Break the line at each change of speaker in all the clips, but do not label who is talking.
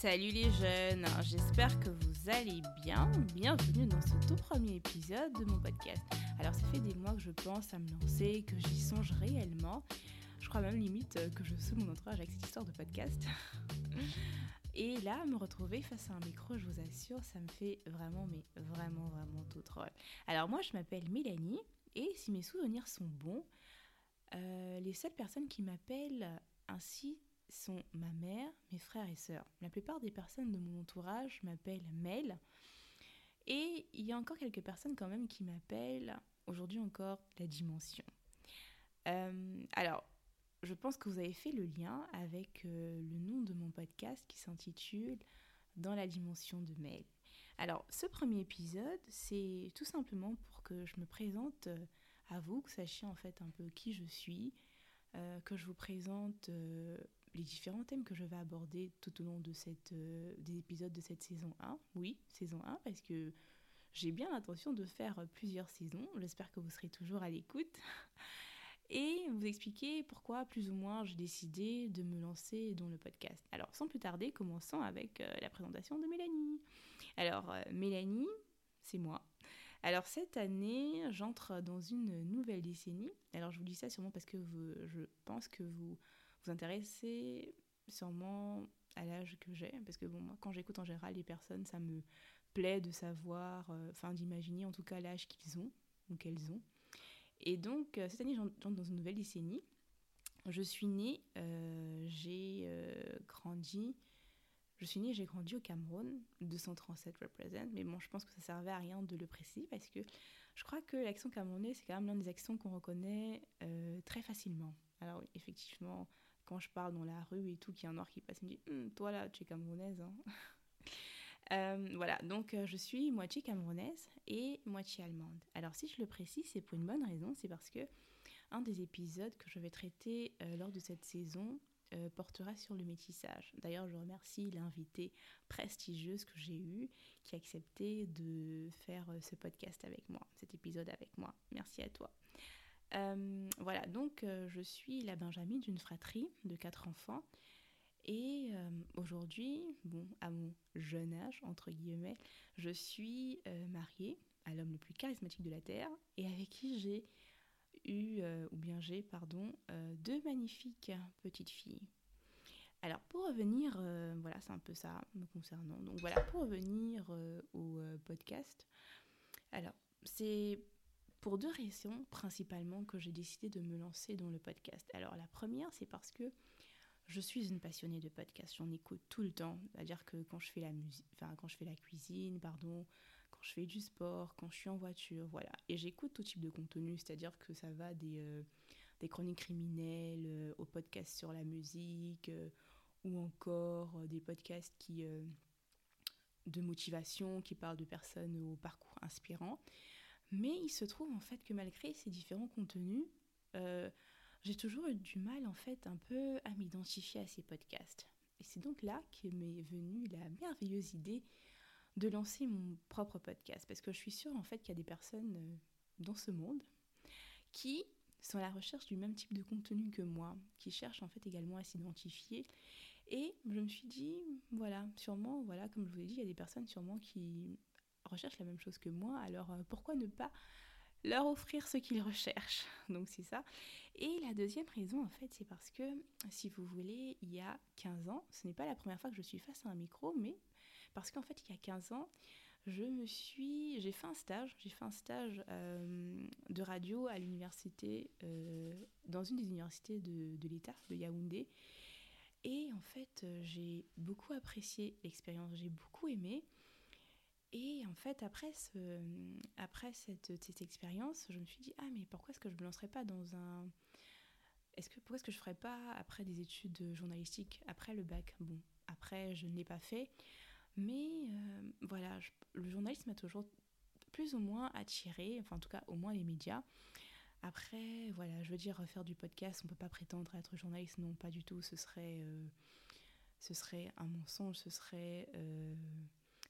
Salut les jeunes, j'espère que vous allez bien. Bienvenue dans ce tout premier épisode de mon podcast. Alors ça fait des mois que je pense à me lancer, que j'y songe réellement. Je crois même limite que je sous mon entourage avec cette histoire de podcast. Et là, me retrouver face à un micro, je vous assure, ça me fait vraiment, mais vraiment, vraiment tout drôle. Alors moi, je m'appelle Mélanie, et si mes souvenirs sont bons, euh, les seules personnes qui m'appellent ainsi sont ma mère, mes frères et sœurs. La plupart des personnes de mon entourage m'appellent Mel. Et il y a encore quelques personnes quand même qui m'appellent aujourd'hui encore la dimension. Euh, alors, je pense que vous avez fait le lien avec euh, le nom de mon podcast qui s'intitule Dans la dimension de Mel. Alors, ce premier épisode, c'est tout simplement pour que je me présente euh, à vous, que vous sachiez en fait un peu qui je suis, que je vous présente les différents thèmes que je vais aborder tout au long de cette, euh, des épisodes de cette saison 1. Oui, saison 1, parce que j'ai bien l'intention de faire plusieurs saisons. J'espère que vous serez toujours à l'écoute. Et vous expliquer pourquoi, plus ou moins, j'ai décidé de me lancer dans le podcast. Alors, sans plus tarder, commençons avec euh, la présentation de Mélanie. Alors, euh, Mélanie, c'est moi. Alors, cette année, j'entre dans une nouvelle décennie. Alors, je vous dis ça sûrement parce que je pense que vous vous intéressez sûrement à l'âge que j'ai, parce que bon, moi, quand j'écoute en général les personnes, ça me plaît de savoir, euh, enfin d'imaginer en tout cas l'âge qu'ils ont ou qu'elles ont. Et donc, euh, cette année, j'entre dans une nouvelle décennie. Je suis née, euh, j'ai grandi, je suis née, j'ai grandi au Cameroun, 237 represent, mais bon, je pense que ça servait à rien de le préciser parce que je crois que l'accent camerounais, c'est quand même l'un des accents qu'on reconnaît très facilement. Alors, effectivement, quand je parle dans la rue et tout, qu'il y a un noir qui passe, il me dit hum, Toi là, tu es camerounaise. Hein. Euh, voilà, donc euh, je suis moitié camerounaise et moitié allemande. Alors, si je le précise, c'est pour une bonne raison c'est parce que un des épisodes que je vais traiter euh, lors de cette saison portera sur le métissage. D'ailleurs, je remercie l'invitée prestigieuse que j'ai eue qui a accepté de faire ce podcast avec moi, cet épisode avec moi. Merci à toi. Euh, voilà, donc euh, je suis la Benjamin d'une fratrie de quatre enfants. Et euh, aujourd'hui, à mon jeune âge, entre guillemets, je suis mariée à l'homme le plus charismatique de la Terre et avec qui j'ai eu, ou bien j'ai, pardon, deux magnifiques petites filles. Alors pour revenir, voilà, c'est un peu ça me concernant. Donc voilà, pour revenir au podcast, alors c'est pour deux raisons principalement que j'ai décidé de me lancer dans le podcast. Alors la première, c'est parce que je suis une passionnée de podcast. J'en écoute tout le temps. C'est-à-dire que quand je fais la musique, enfin quand je fais la cuisine, pardon, quand je fais du sport, quand je suis en voiture, voilà. Et j'écoute tout type de contenu, c'est-à-dire que ça va des, euh, des chroniques criminelles euh, aux podcasts sur la musique euh, ou encore des podcasts qui de motivation qui parlent de personnes au parcours inspirant. Mais il se trouve en fait que malgré ces différents contenus, euh, j'ai toujours eu du mal en fait un peu à m'identifier à ces podcasts. Et c'est donc là que m'est venue la merveilleuse idée de lancer mon propre podcast. Parce que je suis sûre en fait qu'il y a des personnes euh, dans ce monde qui sont à la recherche du même type de contenu que moi, qui cherchent en fait également à s'identifier. Et je me suis dit, voilà, sûrement, voilà, comme je vous l'ai dit, il y a des personnes sûrement qui recherchent la même chose que moi, alors euh, pourquoi ne pas leur offrir ce qu'ils recherchent? Donc c'est ça. Et la deuxième raison, en fait, c'est parce que, si vous voulez, il y a 15 ans, ce n'est pas la première fois que je suis face à un micro, mais parce qu'en fait, il y a 15 ans, je me suis, j'ai fait un stage, j'ai fait un stage euh, de radio à l'université, euh, dans une des universités de, de l'État, de Yaoundé. Et en fait, j'ai beaucoup apprécié l'expérience, j'ai beaucoup aimé. En fait, après, ce, après cette, expérience, je me suis dit, ah mais pourquoi est-ce que je ne me lancerais pas dans un... Est-ce que, pourquoi est-ce que je ne ferais pas après des études journalistiques, après le bac? Bon, après, je ne l'ai pas fait. Mais euh, voilà, le journalisme m'a toujours plus ou moins attiré, enfin en tout cas au moins les médias. Après, voilà, je veux dire, faire du podcast, on ne peut pas prétendre être journaliste, non, pas du tout. Ce serait, euh, ce serait un mensonge, ce serait... Euh,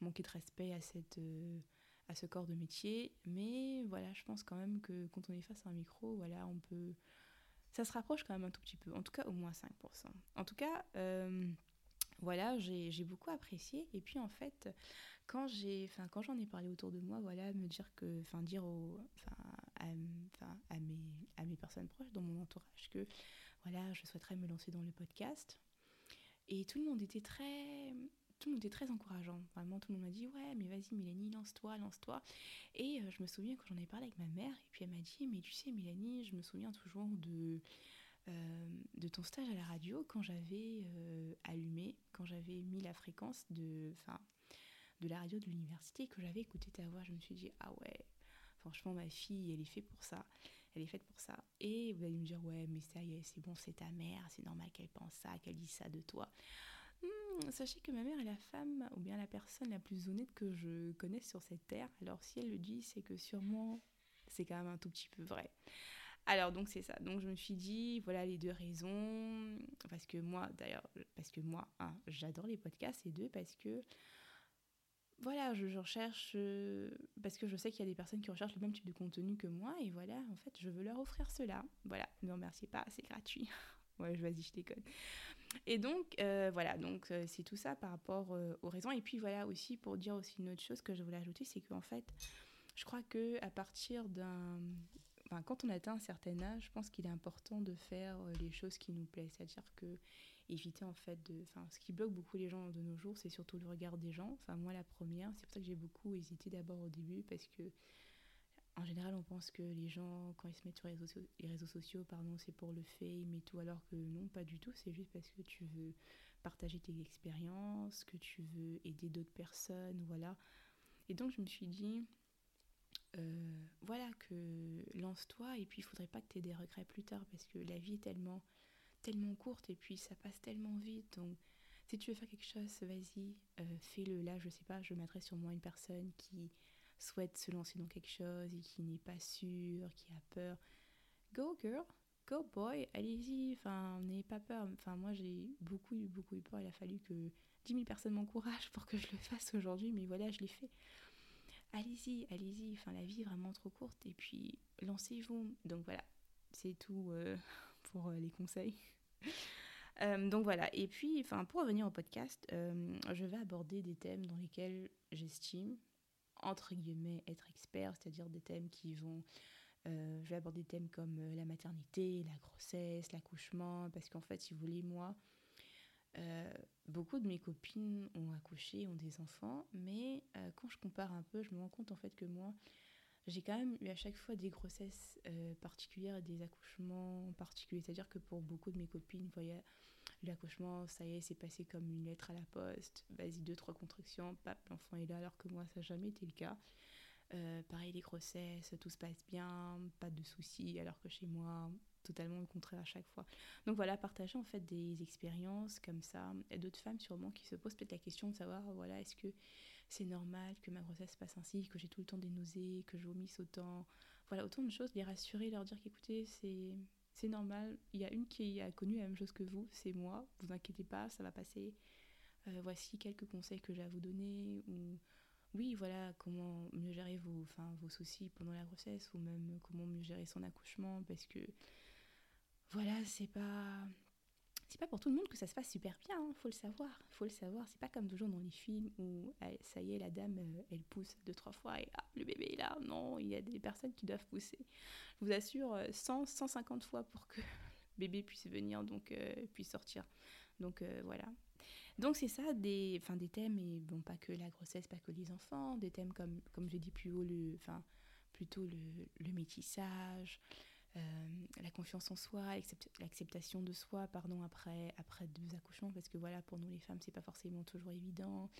manquer de respect à, cette, euh, à ce corps de métier. Mais voilà, je pense quand même que quand on est face à un micro, voilà, on peut. Ça se rapproche quand même un tout petit peu, en tout cas au moins 5%. En tout cas, euh, voilà, j'ai beaucoup apprécié. Et puis en fait, quand j'ai, quand j'en ai parlé autour de moi, voilà, me dire que, enfin dire au, enfin à, à, mes, à mes personnes proches dans mon entourage que, voilà, je souhaiterais me lancer dans le podcast. Et tout le monde était très, tout le monde était très encourageant. Vraiment, tout le monde m'a dit ouais, mais vas-y, Mélanie, lance-toi, lance-toi. Et euh, je me souviens quand j'en ai parlé avec ma mère, et puis elle m'a dit mais tu sais, Mélanie, je me souviens toujours de euh, de ton stage à la radio quand j'avais euh, allumé, quand j'avais mis la fréquence de, de la radio de l'université, que j'avais écouté ta voix, je me suis dit, ah ouais, franchement, ma fille, elle est faite pour ça. Elle est faite pour ça. Et vous allez me dire, ouais, mais ça y est, c'est bon, c'est ta mère, c'est normal qu'elle pense ça, qu'elle dise ça de toi. Hmm, sachez que ma mère est la femme, ou bien la personne la plus honnête que je connaisse sur cette terre. Alors si elle le dit, c'est que sûrement, c'est quand même un tout petit peu vrai. Alors donc c'est ça. Donc je me suis dit voilà les deux raisons parce que moi d'ailleurs parce que moi un j'adore les podcasts et deux parce que voilà je, recherche euh, parce que je sais qu'il y a des personnes qui recherchent le même type de contenu que moi et voilà en fait je veux leur offrir cela. Voilà ne remerciez pas c'est gratuit. ouais je vas-y je déconne. Et donc euh, voilà donc euh, c'est tout ça par rapport aux raisons et puis voilà aussi pour dire aussi une autre chose que je voulais ajouter c'est qu'en fait je crois que à partir d'un quand on atteint un certain âge, je pense qu'il est important de faire euh, les choses qui nous plaisent. C'est-à-dire que éviter en fait de. Ce qui bloque beaucoup les gens de nos jours, c'est surtout le regard des gens. Enfin, moi, la première, c'est pour ça que j'ai beaucoup hésité d'abord au début, parce que en général, on pense que les gens, quand ils se mettent sur les réseaux, sociaux, pardon, c'est pour le fame et tout, alors que non, pas du tout. C'est juste parce que tu veux partager tes expériences, que tu veux aider d'autres personnes, voilà. Et donc, je me suis dit, euh, voilà, que lance-toi et puis il faudrait pas que tu aies des regrets plus tard parce que la vie est tellement, tellement courte et puis ça passe tellement vite. Donc, si tu veux faire quelque chose, vas-y, euh, fais-le. Là, je sais pas, je m'adresse sur moi une personne qui souhaite se lancer dans quelque chose et qui n'est pas sûre, qui a peur. Go girl, go boy, allez-y, enfin, n'ayez pas peur. Enfin, moi, j'ai beaucoup eu, beaucoup eu peur. Il a fallu que 10 000 personnes m'encouragent pour que je le fasse aujourd'hui, mais voilà, je l'ai fait allez-y, allez-y, enfin la vie est vraiment trop courte et puis lancez-vous. Donc voilà, c'est tout euh, pour euh, les conseils. Euh, donc voilà, et puis pour revenir au podcast, je vais aborder des thèmes dans lesquels j'estime entre guillemets être expert, c'est-à-dire des thèmes qui vont je vais aborder des thèmes comme la maternité, la grossesse, l'accouchement, parce qu'en fait, si vous voulez, moi, euh, beaucoup de mes copines ont accouché, ont des enfants, mais euh, quand je compare un peu, je me rends compte en fait que moi, j'ai quand même eu à chaque fois des grossesses euh, particulières et des accouchements particuliers. C'est-à-dire que pour beaucoup de mes copines, vous voyez, l'accouchement, ça y est, c'est passé comme une lettre à la poste. Vas-y, deux, trois contractions, pap, l'enfant est là, alors que moi, ça n'a jamais été le cas. pareil, les grossesses, tout se passe bien, pas de soucis, alors que chez moi, totalement le contraire à chaque fois. Donc voilà, partager en fait des expériences comme ça. A d'autres femmes sûrement qui se posent peut-être la question de savoir, voilà, est-ce que c'est normal que ma grossesse passe ainsi, que j'ai tout le temps des nausées, que je vomisse autant. Voilà, autant de choses, les rassurer, leur dire qu'écoutez, c'est c'est normal. Il y a une qui a connu la même chose que vous, c'est moi. Vous inquiétez pas, ça va passer. Euh, voici quelques conseils que j'ai à vous donner. Ou oui, voilà, comment mieux gérer vos, enfin, vos soucis pendant la grossesse, ou même comment mieux gérer son accouchement, parce que voilà, c'est pas c'est pas pour tout le monde que ça se passe super bien, hein, faut le savoir, faut le savoir. C'est pas comme toujours dans les films où ça y est, la dame, euh, elle pousse deux trois fois et ah, le bébé est là. Non, il y a des personnes qui doivent pousser. Je vous assure, 100, euh, 150 fois pour que le bébé puisse venir, donc euh, puisse sortir. Donc voilà. Donc c'est ça, des, enfin, des thèmes, et bon, pas que la grossesse, pas que les enfants, des thèmes comme, comme j'ai dit plus haut, le, enfin, plutôt le métissage, euh, la confiance en soi, l'acceptation de soi, pardon, après, après deux accouchements, parce que voilà, pour nous les femmes, c'est pas forcément toujours évident.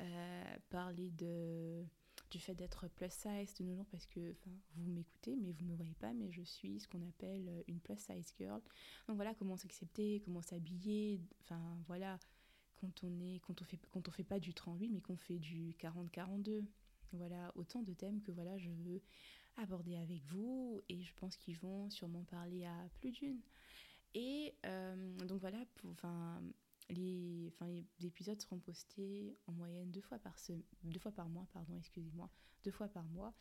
Euh, parler de, du fait d'être plus size de nos jours, parce que vous m'écoutez, mais vous me voyez pas, mais je suis ce qu'on appelle une plus size girl. Donc voilà, comment s'accepter, comment s'habiller, enfin voilà, quand on est, quand on fait, quand on fait pas du 38, mais qu'on fait du 40-42. Voilà, autant de thèmes que voilà, je veux aborder avec vous et je pense qu'ils vont sûrement parler à plus d'une. Et euh, donc voilà, enfin, les, enfin, les épisodes seront postés en moyenne deux fois par, deux fois par mois, pardon, excusez-moi, deux fois par mois.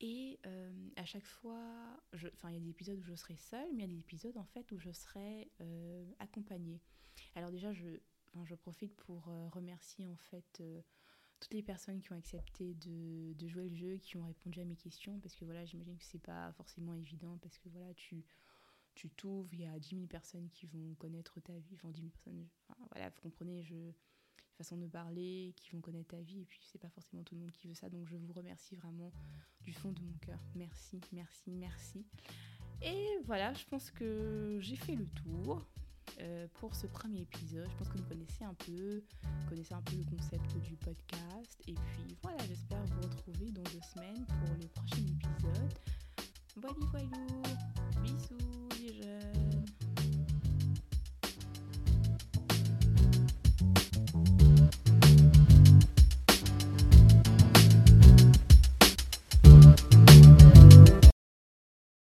Et euh, à chaque fois, enfin, il y a des épisodes où je serai seule, mais il y a des épisodes en fait où je serai euh, accompagnée. Alors déjà, je, je profite pour remercier en fait toutes les personnes qui ont accepté de, jouer le jeu, qui ont répondu à mes questions, parce que voilà, j'imagine que c'est pas forcément évident, parce que voilà, tu tu t'ouvres, il y a 10 000 personnes qui vont connaître ta vie, enfin 10 000 personnes, voilà, vous comprenez, je, façon de parler, qui vont connaître ta vie, et puis c'est pas forcément tout le monde qui veut ça, donc je vous remercie vraiment du fond de mon cœur. Merci, merci, merci. Et voilà, je pense que j'ai fait le tour. Euh, pour ce premier épisode. Je pense que vous connaissez un peu, connaissez un peu le concept du podcast. Et puis voilà, j'espère vous retrouver dans deux semaines pour le prochain épisode. Voilà, voilà.